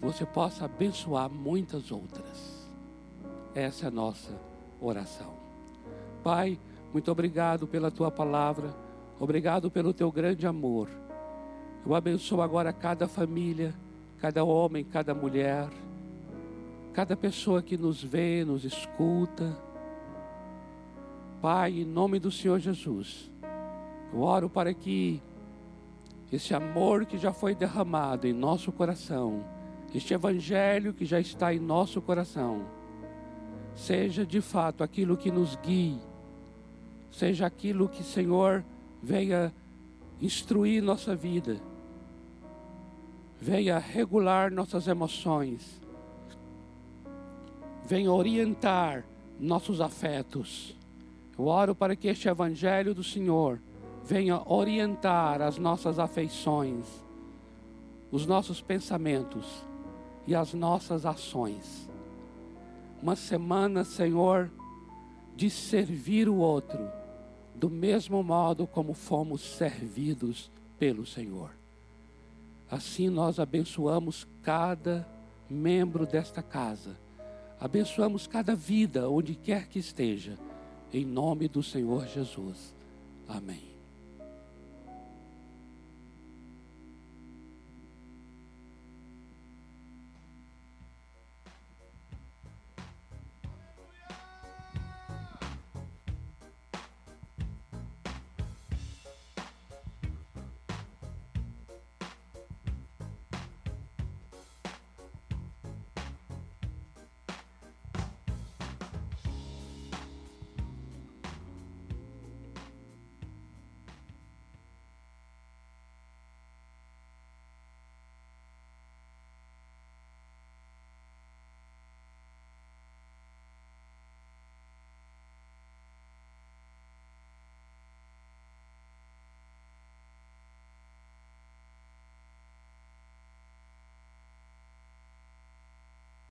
você possa abençoar muitas outras. Essa é a nossa oração. Pai, muito obrigado pela tua palavra, obrigado pelo teu grande amor. Eu abençoo agora cada família, cada homem, cada mulher cada pessoa que nos vê, nos escuta. Pai, em nome do Senhor Jesus, eu oro para que esse amor que já foi derramado em nosso coração, este evangelho que já está em nosso coração, seja de fato aquilo que nos guie, seja aquilo que, Senhor, venha instruir nossa vida, venha regular nossas emoções venha orientar nossos afetos. Eu oro para que este Evangelho do Senhor venha orientar as nossas afeições, os nossos pensamentos e as nossas ações. Uma semana, Senhor, de servir o outro, do mesmo modo como fomos servidos pelo Senhor. Assim nós abençoamos cada membro desta casa Abençoamos cada vida, onde quer que esteja, em nome do Senhor Jesus. Amém.